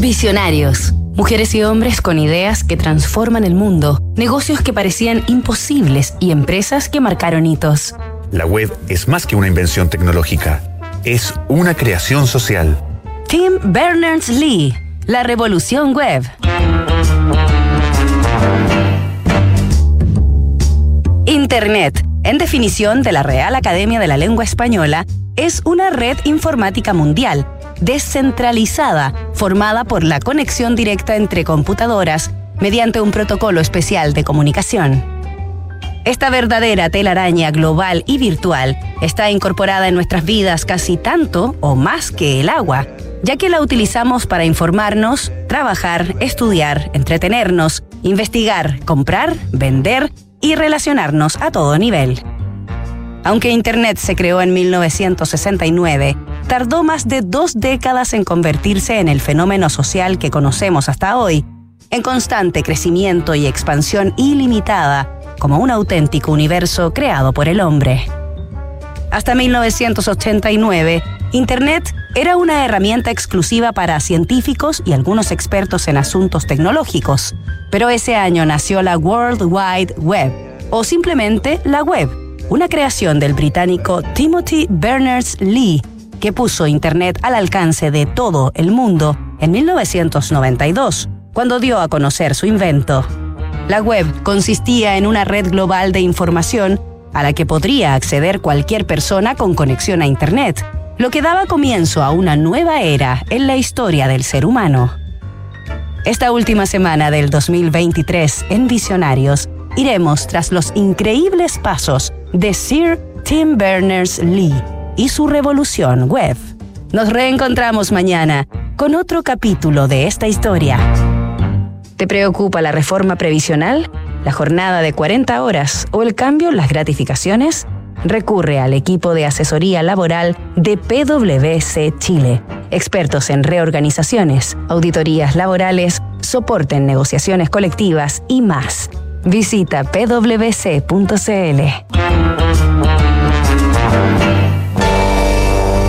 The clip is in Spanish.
Visionarios. Mujeres y hombres con ideas que transforman el mundo, negocios que parecían imposibles y empresas que marcaron hitos. La web es más que una invención tecnológica, es una creación social. Tim Berners-Lee, la revolución web. Internet, en definición de la Real Academia de la Lengua Española, es una red informática mundial, descentralizada, formada por la conexión directa entre computadoras mediante un protocolo especial de comunicación. Esta verdadera telaraña global y virtual está incorporada en nuestras vidas casi tanto o más que el agua, ya que la utilizamos para informarnos, trabajar, estudiar, entretenernos, investigar, comprar, vender y relacionarnos a todo nivel. Aunque Internet se creó en 1969, tardó más de dos décadas en convertirse en el fenómeno social que conocemos hasta hoy, en constante crecimiento y expansión ilimitada, como un auténtico universo creado por el hombre. Hasta 1989, Internet era una herramienta exclusiva para científicos y algunos expertos en asuntos tecnológicos, pero ese año nació la World Wide Web, o simplemente la web, una creación del británico Timothy Berners-Lee, que puso Internet al alcance de todo el mundo en 1992, cuando dio a conocer su invento. La web consistía en una red global de información a la que podría acceder cualquier persona con conexión a Internet, lo que daba comienzo a una nueva era en la historia del ser humano. Esta última semana del 2023 en Visionarios, iremos tras los increíbles pasos de Sir Tim Berners-Lee y su revolución web. Nos reencontramos mañana con otro capítulo de esta historia. ¿Te preocupa la reforma previsional, la jornada de 40 horas o el cambio en las gratificaciones? Recurre al equipo de asesoría laboral de PwC Chile, expertos en reorganizaciones, auditorías laborales, soporte en negociaciones colectivas y más. Visita pwc.cl.